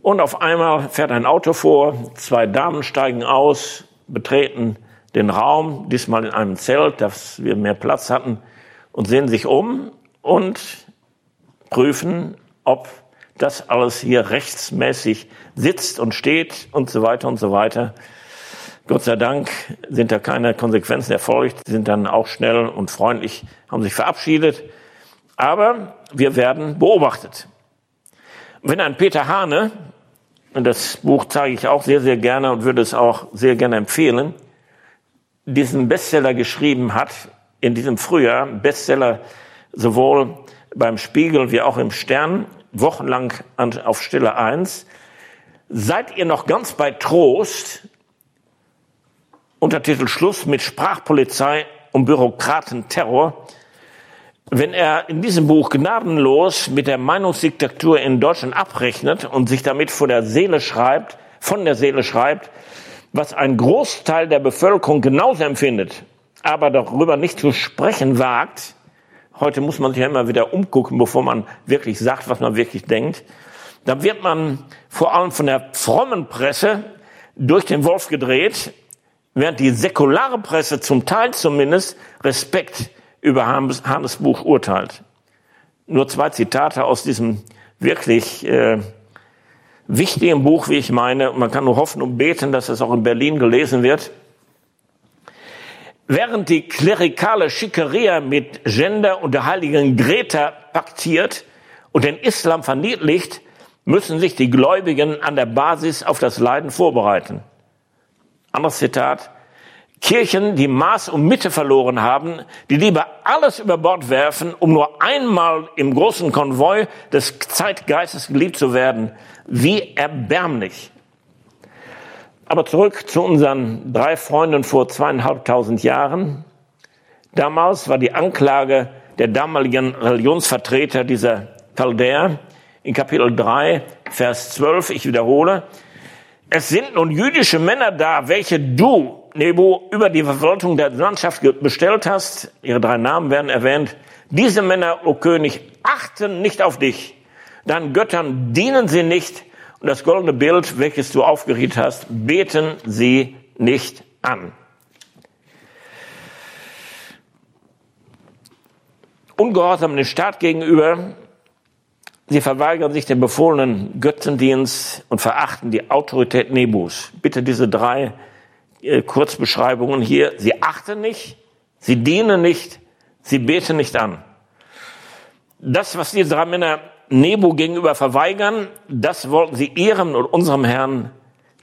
Und auf einmal fährt ein Auto vor, zwei Damen steigen aus, betreten den Raum, diesmal in einem Zelt, dass wir mehr Platz hatten, und sehen sich um und prüfen, ob das alles hier rechtsmäßig sitzt und steht und so weiter und so weiter. Gott sei Dank sind da keine Konsequenzen erfolgt, sind dann auch schnell und freundlich, haben sich verabschiedet. Aber wir werden beobachtet. Wenn ein Peter Hane, und das Buch zeige ich auch sehr, sehr gerne und würde es auch sehr gerne empfehlen, diesen Bestseller geschrieben hat, in diesem Frühjahr, Bestseller sowohl beim Spiegel wie auch im Stern, wochenlang auf Stille 1. Seid ihr noch ganz bei Trost? Untertitel Schluss mit Sprachpolizei und Bürokratenterror. Wenn er in diesem Buch gnadenlos mit der Meinungsdiktatur in Deutschland abrechnet und sich damit vor der Seele schreibt, von der Seele schreibt, was ein Großteil der Bevölkerung genauso empfindet, aber darüber nicht zu sprechen wagt, heute muss man sich ja immer wieder umgucken, bevor man wirklich sagt, was man wirklich denkt, dann wird man vor allem von der frommen Presse durch den Wolf gedreht, während die säkulare Presse zum Teil zumindest Respekt über Hannes Buch urteilt. Nur zwei Zitate aus diesem wirklich äh, wichtigen Buch, wie ich meine. Man kann nur hoffen und beten, dass es auch in Berlin gelesen wird. Während die klerikale Schickeria mit Gender und der heiligen Greta paktiert und den Islam verniedlicht, müssen sich die Gläubigen an der Basis auf das Leiden vorbereiten. Anderes Zitat. Kirchen, die Maß und Mitte verloren haben, die lieber alles über Bord werfen, um nur einmal im großen Konvoi des Zeitgeistes geliebt zu werden. Wie erbärmlich. Aber zurück zu unseren drei Freunden vor zweieinhalbtausend Jahren. Damals war die Anklage der damaligen Religionsvertreter dieser Chaldäer in Kapitel 3, Vers 12, ich wiederhole, es sind nun jüdische Männer da, welche du, Nebo, über die Verwaltung der Landschaft bestellt hast. Ihre drei Namen werden erwähnt. Diese Männer, o König, achten nicht auf dich. Deinen Göttern dienen sie nicht und das goldene Bild, welches du aufgeriet hast, beten sie nicht an. Ungehorsam dem Staat gegenüber, sie verweigern sich dem befohlenen Götzendienst und verachten die Autorität Nebus. Bitte diese drei äh, Kurzbeschreibungen hier. Sie achten nicht, sie dienen nicht, sie beten nicht an. Das, was diese drei Männer Nebo gegenüber verweigern, das wollten sie ihrem und unserem Herrn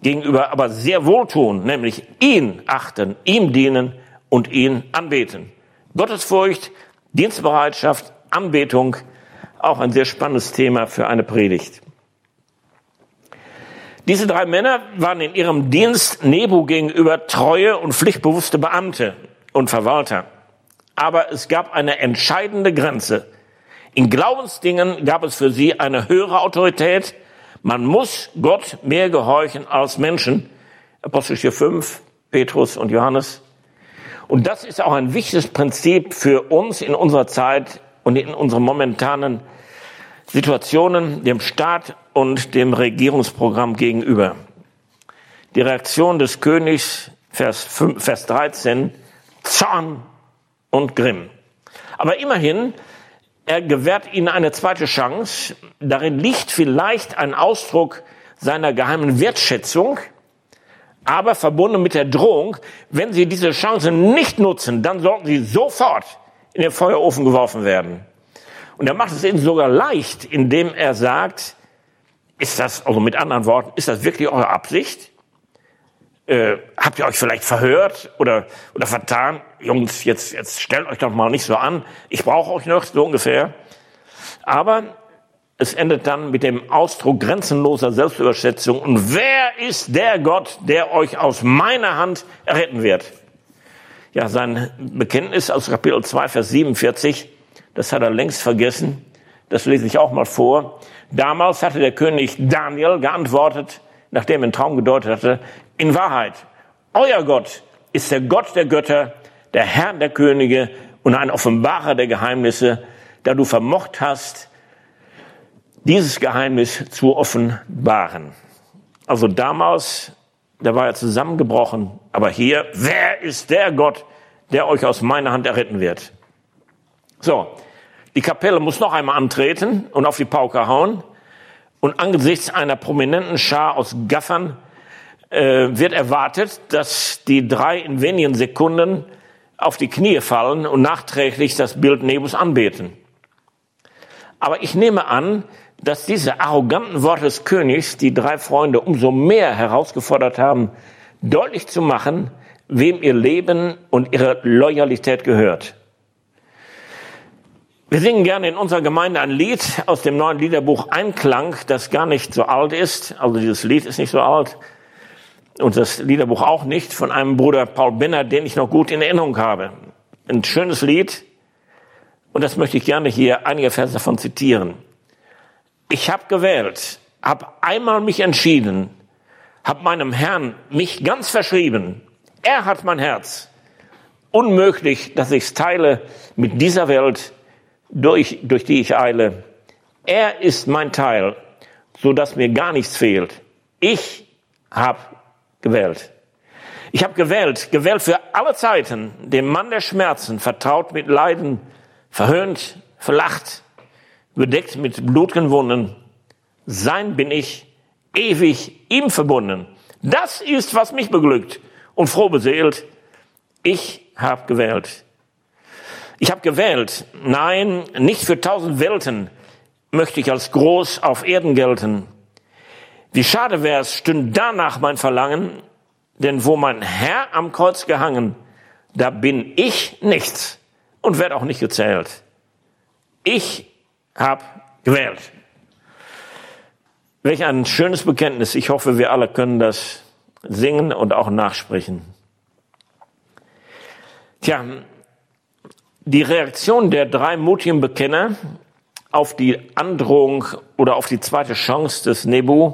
gegenüber aber sehr wohl tun, nämlich ihn achten, ihm dienen und ihn anbeten. Gottesfurcht, Dienstbereitschaft, Anbetung, auch ein sehr spannendes Thema für eine Predigt. Diese drei Männer waren in ihrem Dienst Nebo gegenüber treue und pflichtbewusste Beamte und Verwalter. Aber es gab eine entscheidende Grenze. In Glaubensdingen gab es für sie eine höhere Autorität. Man muss Gott mehr gehorchen als Menschen. Apostelgeschichte 5, Petrus und Johannes. Und das ist auch ein wichtiges Prinzip für uns in unserer Zeit und in unseren momentanen Situationen, dem Staat und dem Regierungsprogramm gegenüber. Die Reaktion des Königs, Vers, 5, Vers 13, Zorn und Grimm. Aber immerhin er gewährt ihnen eine zweite Chance. Darin liegt vielleicht ein Ausdruck seiner geheimen Wertschätzung, aber verbunden mit der Drohung, wenn sie diese Chance nicht nutzen, dann sollten sie sofort in den Feuerofen geworfen werden. Und er macht es ihnen sogar leicht, indem er sagt, ist das, also mit anderen Worten, ist das wirklich eure Absicht? Äh, habt ihr euch vielleicht verhört oder, oder vertan? Jungs, jetzt, jetzt stellt euch doch mal nicht so an. Ich brauche euch noch, so ungefähr. Aber es endet dann mit dem Ausdruck grenzenloser Selbstüberschätzung. Und wer ist der Gott, der euch aus meiner Hand erretten wird? Ja, sein Bekenntnis aus Kapitel 2, Vers 47, das hat er längst vergessen. Das lese ich auch mal vor. Damals hatte der König Daniel geantwortet, nachdem er einen Traum gedeutet hatte, in Wahrheit, euer Gott ist der Gott der Götter, der Herr der Könige und ein Offenbarer der Geheimnisse, da du vermocht hast, dieses Geheimnis zu offenbaren. Also damals, da war er zusammengebrochen, aber hier, wer ist der Gott, der euch aus meiner Hand erretten wird? So, die Kapelle muss noch einmal antreten und auf die Pauke hauen. Und angesichts einer prominenten Schar aus Gaffern äh, wird erwartet, dass die drei in wenigen Sekunden auf die Knie fallen und nachträglich das Bild Nebus anbeten. Aber ich nehme an, dass diese arroganten Worte des Königs die drei Freunde umso mehr herausgefordert haben, deutlich zu machen, wem ihr Leben und ihre Loyalität gehört. Wir singen gerne in unserer Gemeinde ein Lied aus dem neuen Liederbuch Einklang, das gar nicht so alt ist. Also dieses Lied ist nicht so alt. Und das Liederbuch auch nicht, von einem Bruder Paul Benner, den ich noch gut in Erinnerung habe. Ein schönes Lied. Und das möchte ich gerne hier einige Verse davon zitieren. Ich habe gewählt, habe einmal mich entschieden, habe meinem Herrn mich ganz verschrieben. Er hat mein Herz. Unmöglich, dass ich es teile mit dieser Welt, durch, durch die ich eile. Er ist mein Teil, so dass mir gar nichts fehlt. Ich habe gewählt. Ich habe gewählt, gewählt für alle Zeiten, dem Mann der Schmerzen, vertraut mit Leiden, verhöhnt, verlacht, bedeckt mit blutigen Wunden. Sein bin ich, ewig ihm verbunden. Das ist, was mich beglückt und froh beseelt. Ich habe gewählt. Ich habe gewählt. Nein, nicht für tausend Welten möchte ich als groß auf Erden gelten. Wie schade wäre es, stünde danach mein Verlangen, denn wo mein Herr am Kreuz gehangen, da bin ich nichts und werde auch nicht gezählt. Ich habe gewählt. Welch ein schönes Bekenntnis. Ich hoffe, wir alle können das singen und auch nachsprechen. Tja, die Reaktion der drei mutigen Bekenner auf die Androhung oder auf die zweite Chance des Nebu,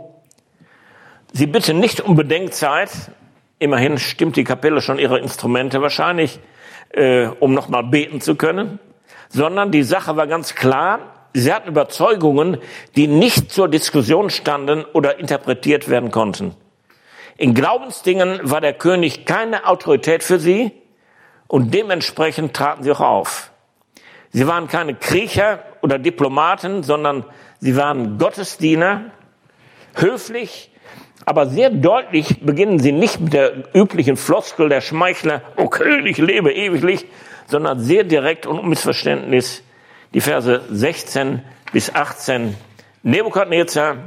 sie bitten nicht um Bedenkzeit, immerhin stimmt die Kapelle schon ihre Instrumente wahrscheinlich, äh, um nochmal beten zu können, sondern die Sache war ganz klar, sie hatten Überzeugungen, die nicht zur Diskussion standen oder interpretiert werden konnten. In Glaubensdingen war der König keine Autorität für sie, und dementsprechend traten sie auch auf. Sie waren keine Kriecher oder Diplomaten, sondern sie waren Gottesdiener, höflich, aber sehr deutlich beginnen sie nicht mit der üblichen Floskel der Schmeichler, O König, lebe ewiglich, sondern sehr direkt und unmissverständnis die Verse 16 bis 18. Nebukadnezar,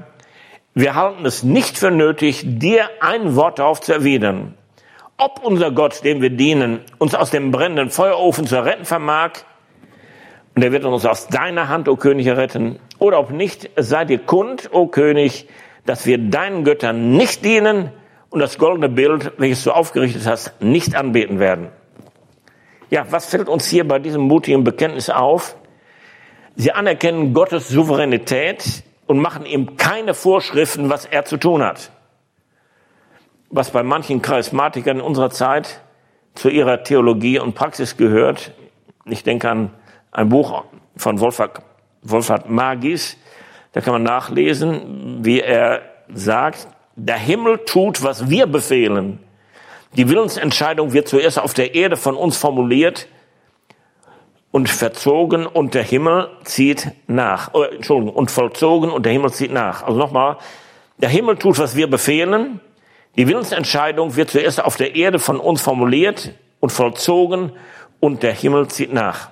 wir halten es nicht für nötig, dir ein Wort darauf zu erwidern ob unser Gott, dem wir dienen, uns aus dem brennenden Feuerofen zu retten vermag, und er wird uns aus deiner Hand, o König, retten, oder ob nicht, sei dir kund, o König, dass wir deinen Göttern nicht dienen und das goldene Bild, welches du aufgerichtet hast, nicht anbeten werden. Ja, was fällt uns hier bei diesem mutigen Bekenntnis auf? Sie anerkennen Gottes Souveränität und machen ihm keine Vorschriften, was er zu tun hat was bei manchen Charismatikern in unserer Zeit zu ihrer Theologie und Praxis gehört. Ich denke an ein Buch von Wolfhard, Wolfhard Magis. Da kann man nachlesen, wie er sagt, der Himmel tut, was wir befehlen. Die Willensentscheidung wird zuerst auf der Erde von uns formuliert und verzogen und der Himmel zieht nach. Oh, Entschuldigung, und vollzogen und der Himmel zieht nach. Also nochmal, der Himmel tut, was wir befehlen die Willensentscheidung wird zuerst auf der Erde von uns formuliert und vollzogen und der Himmel zieht nach.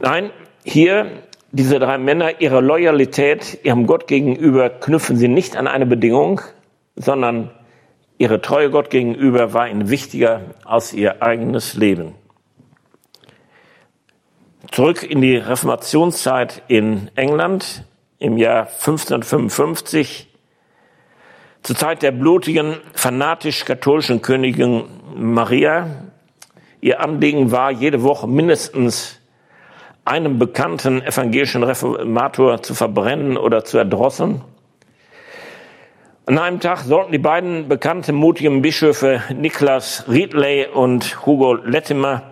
Nein, hier diese drei Männer, ihre Loyalität ihrem Gott gegenüber knüpfen sie nicht an eine Bedingung, sondern ihre Treue Gott gegenüber war ihnen wichtiger als ihr eigenes Leben. Zurück in die Reformationszeit in England im Jahr 1555 zur Zeit der blutigen, fanatisch-katholischen Königin Maria. Ihr Anliegen war, jede Woche mindestens einen bekannten evangelischen Reformator zu verbrennen oder zu erdrosseln. An einem Tag sollten die beiden bekannten mutigen Bischöfe Niklas Ridley und Hugo Latimer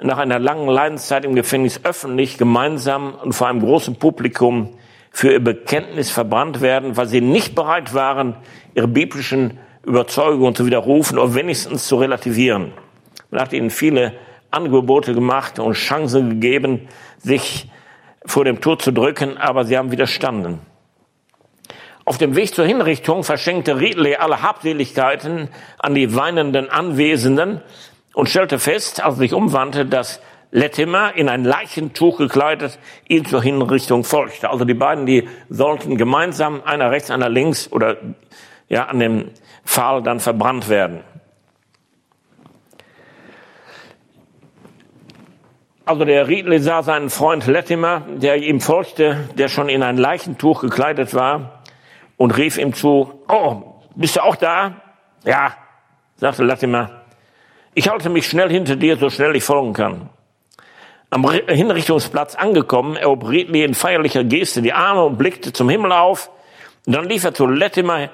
nach einer langen Leidenszeit im Gefängnis öffentlich, gemeinsam und vor einem großen Publikum für ihr Bekenntnis verbrannt werden, weil sie nicht bereit waren, ihre biblischen Überzeugungen zu widerrufen oder wenigstens zu relativieren. Man hat ihnen viele Angebote gemacht und Chancen gegeben, sich vor dem Tod zu drücken, aber sie haben widerstanden. Auf dem Weg zur Hinrichtung verschenkte Ridley alle Habseligkeiten an die weinenden Anwesenden und stellte fest, als er sich umwandte, dass Latimer in ein Leichentuch gekleidet ihm zur Hinrichtung folgte. Also die beiden, die sollten gemeinsam, einer rechts, einer links oder ja, an dem Pfahl dann verbrannt werden. Also der Riedle sah seinen Freund Latimer, der ihm folgte, der schon in ein Leichentuch gekleidet war, und rief ihm zu, oh, bist du auch da? Ja, sagte Latimer, ich halte mich schnell hinter dir, so schnell ich folgen kann. Am Hinrichtungsplatz angekommen, erhob Riedle in feierlicher Geste die Arme und blickte zum Himmel auf. Und dann lief er zu Latimer,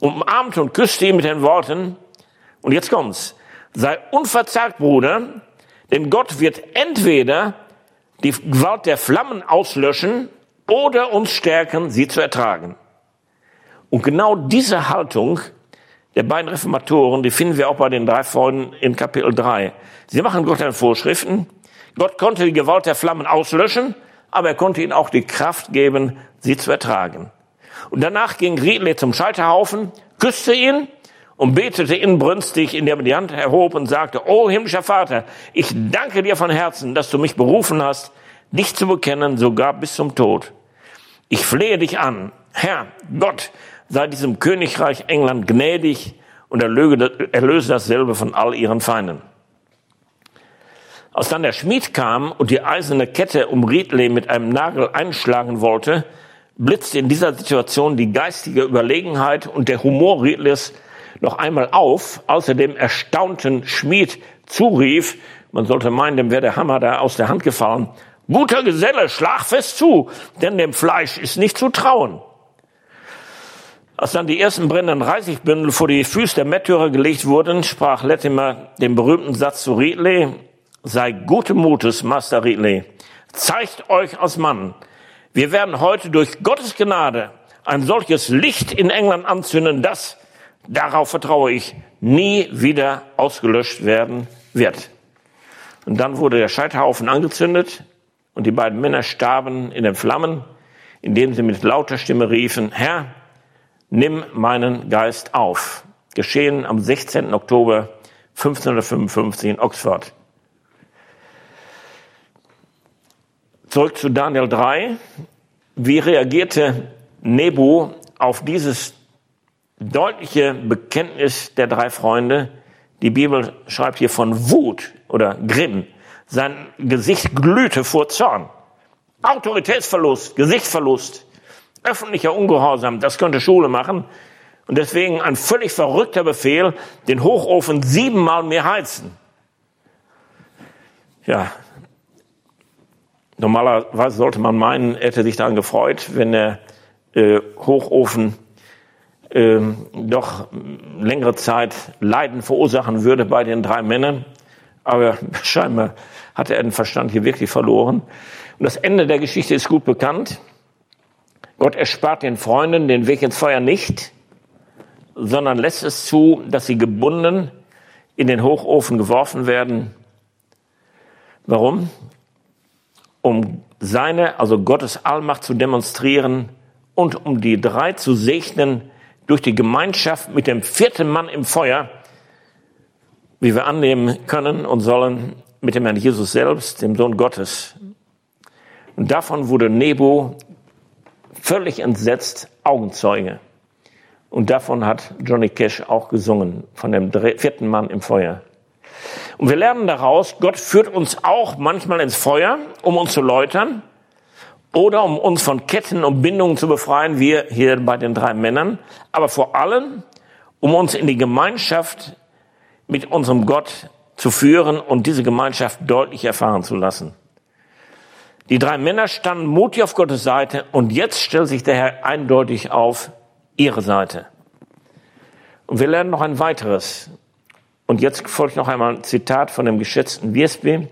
umarmte und küsste ihn mit den Worten, und jetzt kommt's, sei unverzagt, Bruder, denn Gott wird entweder die Gewalt der Flammen auslöschen oder uns stärken, sie zu ertragen. Und genau diese Haltung der beiden Reformatoren, die finden wir auch bei den drei Freunden in Kapitel 3. Sie machen Gott eine Vorschriften. Gott konnte die Gewalt der Flammen auslöschen, aber er konnte ihnen auch die Kraft geben, sie zu ertragen. Und danach ging Riedle zum Scheiterhaufen, küsste ihn und betete inbrünstig, indem er die Hand erhob und sagte, Oh himmlischer Vater, ich danke dir von Herzen, dass du mich berufen hast, dich zu bekennen, sogar bis zum Tod. Ich flehe dich an, Herr Gott, sei diesem Königreich England gnädig und erlöse dasselbe von all ihren Feinden. Als dann der Schmied kam und die eiserne Kette um Riedley mit einem Nagel einschlagen wollte, blitzte in dieser Situation die geistige Überlegenheit und der Humor Riedleys noch einmal auf, als er dem erstaunten Schmied zurief, man sollte meinen, dem wäre der Hammer da aus der Hand gefallen, guter Geselle, schlag fest zu, denn dem Fleisch ist nicht zu trauen. Als dann die ersten brennenden Reisigbündel vor die Füße der Märtyrer gelegt wurden, sprach Latimer den berühmten Satz zu Ridley, sei gute Mutes, Master Ridley, zeigt euch als Mann. Wir werden heute durch Gottes Gnade ein solches Licht in England anzünden, dass Darauf vertraue ich, nie wieder ausgelöscht werden wird. Und dann wurde der Scheiterhaufen angezündet und die beiden Männer starben in den Flammen, indem sie mit lauter Stimme riefen, Herr, nimm meinen Geist auf. Geschehen am 16. Oktober 1555 in Oxford. Zurück zu Daniel 3. Wie reagierte Nebo auf dieses deutliche Bekenntnis der drei Freunde. Die Bibel schreibt hier von Wut oder Grimm. Sein Gesicht glühte vor Zorn. Autoritätsverlust, Gesichtsverlust, öffentlicher Ungehorsam, das könnte Schule machen. Und deswegen ein völlig verrückter Befehl, den Hochofen siebenmal mehr heizen. Ja, normalerweise sollte man meinen, er hätte sich daran gefreut, wenn der äh, Hochofen ähm, doch längere Zeit Leiden verursachen würde bei den drei Männern. Aber scheinbar hatte er den Verstand hier wirklich verloren. Und das Ende der Geschichte ist gut bekannt. Gott erspart den Freunden den Weg ins Feuer nicht, sondern lässt es zu, dass sie gebunden in den Hochofen geworfen werden. Warum? Um seine, also Gottes Allmacht zu demonstrieren und um die drei zu segnen, durch die Gemeinschaft mit dem vierten Mann im Feuer, wie wir annehmen können und sollen, mit dem Herrn Jesus selbst, dem Sohn Gottes. Und davon wurde Nebo völlig entsetzt Augenzeuge. Und davon hat Johnny Cash auch gesungen, von dem vierten Mann im Feuer. Und wir lernen daraus, Gott führt uns auch manchmal ins Feuer, um uns zu läutern, oder um uns von Ketten und Bindungen zu befreien, wir hier bei den drei Männern, aber vor allem, um uns in die Gemeinschaft mit unserem Gott zu führen und diese Gemeinschaft deutlich erfahren zu lassen. Die drei Männer standen mutig auf Gottes Seite und jetzt stellt sich der Herr eindeutig auf ihre Seite. Und wir lernen noch ein weiteres. Und jetzt folgt noch einmal ein Zitat von dem geschätzten Wiesby.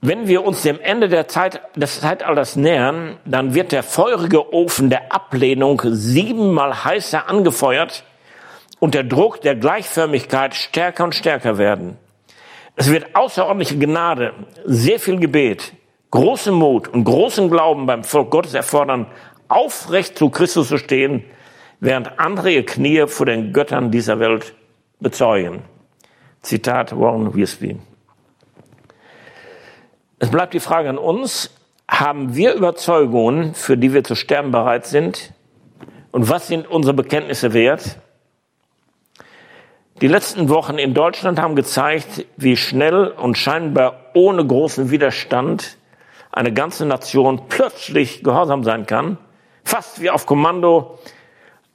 Wenn wir uns dem Ende der Zeit, des Zeitalters nähern, dann wird der feurige Ofen der Ablehnung siebenmal heißer angefeuert und der Druck der Gleichförmigkeit stärker und stärker werden. Es wird außerordentliche Gnade, sehr viel Gebet, großen Mut und großen Glauben beim Volk Gottes erfordern, aufrecht zu Christus zu stehen, während andere ihr Knie vor den Göttern dieser Welt bezeugen. Zitat Warren Wiersbe. Es bleibt die Frage an uns, haben wir Überzeugungen, für die wir zu sterben bereit sind? Und was sind unsere Bekenntnisse wert? Die letzten Wochen in Deutschland haben gezeigt, wie schnell und scheinbar ohne großen Widerstand eine ganze Nation plötzlich gehorsam sein kann, fast wie auf Kommando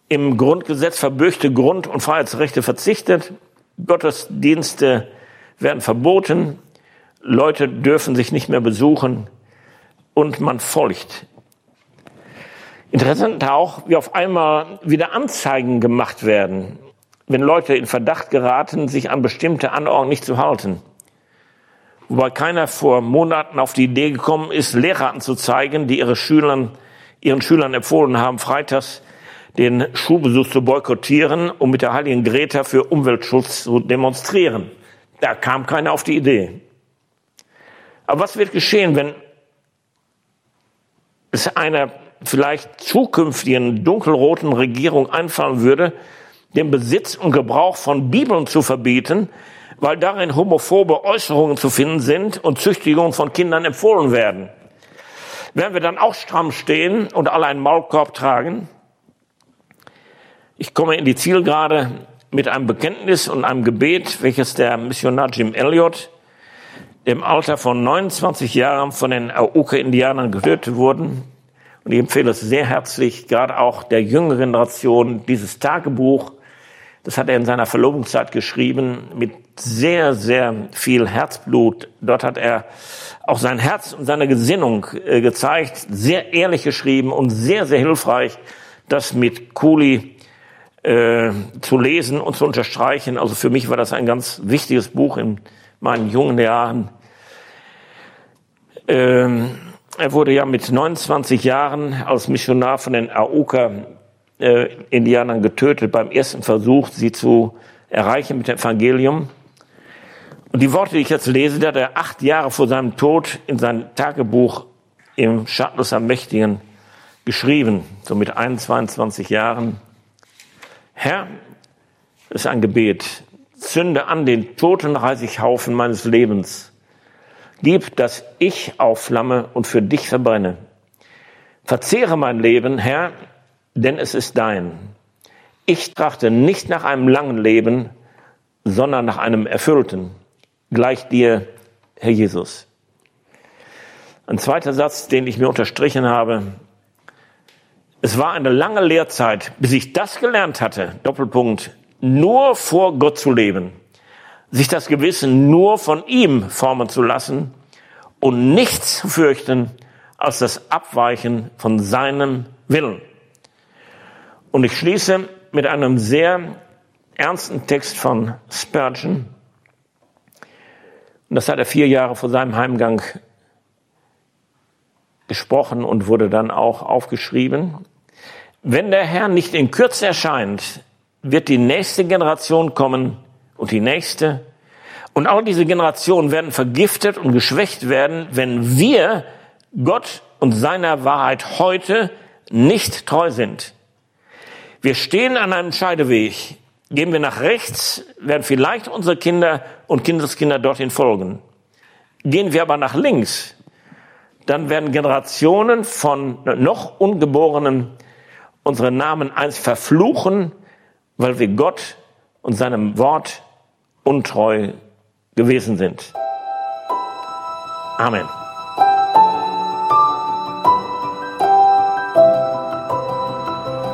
im Grundgesetz verbürgte Grund- und Freiheitsrechte verzichtet, Gottesdienste werden verboten, Leute dürfen sich nicht mehr besuchen und man folgt. Interessant auch, wie auf einmal wieder Anzeigen gemacht werden, wenn Leute in Verdacht geraten, sich an bestimmte Anordnungen nicht zu halten. Wobei keiner vor Monaten auf die Idee gekommen ist, Lehrer anzuzeigen, die ihre Schülern, ihren Schülern empfohlen haben, freitags den Schulbesuch zu boykottieren, um mit der heiligen Greta für Umweltschutz zu demonstrieren. Da kam keiner auf die Idee. Aber was wird geschehen, wenn es einer vielleicht zukünftigen dunkelroten Regierung einfallen würde, den Besitz und Gebrauch von Bibeln zu verbieten, weil darin homophobe Äußerungen zu finden sind und Züchtigungen von Kindern empfohlen werden? Werden wir dann auch stramm stehen und alle einen Maulkorb tragen? Ich komme in die Zielgerade mit einem Bekenntnis und einem Gebet, welches der Missionar Jim Elliot im Alter von 29 Jahren von den Auke-Indianern getötet wurden. Und ich empfehle es sehr herzlich, gerade auch der jüngeren Generation, dieses Tagebuch, das hat er in seiner Verlobungszeit geschrieben, mit sehr, sehr viel Herzblut. Dort hat er auch sein Herz und seine Gesinnung äh, gezeigt, sehr ehrlich geschrieben und sehr, sehr hilfreich, das mit Kuli äh, zu lesen und zu unterstreichen. Also für mich war das ein ganz wichtiges Buch in meinen jungen Jahren. Ähm, er wurde ja mit 29 Jahren als Missionar von den Auka-Indianern äh, getötet beim ersten Versuch, sie zu erreichen mit dem Evangelium. Und die Worte, die ich jetzt lese, die hat er acht Jahre vor seinem Tod in sein Tagebuch im Schatten des Ermächtigen geschrieben, so mit 21 Jahren. Herr, das ist ein Gebet zünde an den toten Reisighaufen meines Lebens. Gib, dass ich aufflamme und für dich verbrenne. Verzehre mein Leben, Herr, denn es ist dein. Ich trachte nicht nach einem langen Leben, sondern nach einem erfüllten, gleich dir, Herr Jesus. Ein zweiter Satz, den ich mir unterstrichen habe. Es war eine lange Lehrzeit, bis ich das gelernt hatte, Doppelpunkt, nur vor Gott zu leben, sich das Gewissen nur von ihm formen zu lassen und nichts zu fürchten als das Abweichen von seinem Willen. Und ich schließe mit einem sehr ernsten Text von Spurgeon. Und das hat er vier Jahre vor seinem Heimgang gesprochen und wurde dann auch aufgeschrieben. Wenn der Herr nicht in Kürze erscheint, wird die nächste Generation kommen und die nächste. Und all diese Generationen werden vergiftet und geschwächt werden, wenn wir Gott und seiner Wahrheit heute nicht treu sind. Wir stehen an einem Scheideweg. Gehen wir nach rechts, werden vielleicht unsere Kinder und Kindeskinder dorthin folgen. Gehen wir aber nach links, dann werden Generationen von noch Ungeborenen unsere Namen einst verfluchen weil wir Gott und seinem Wort untreu gewesen sind. Amen.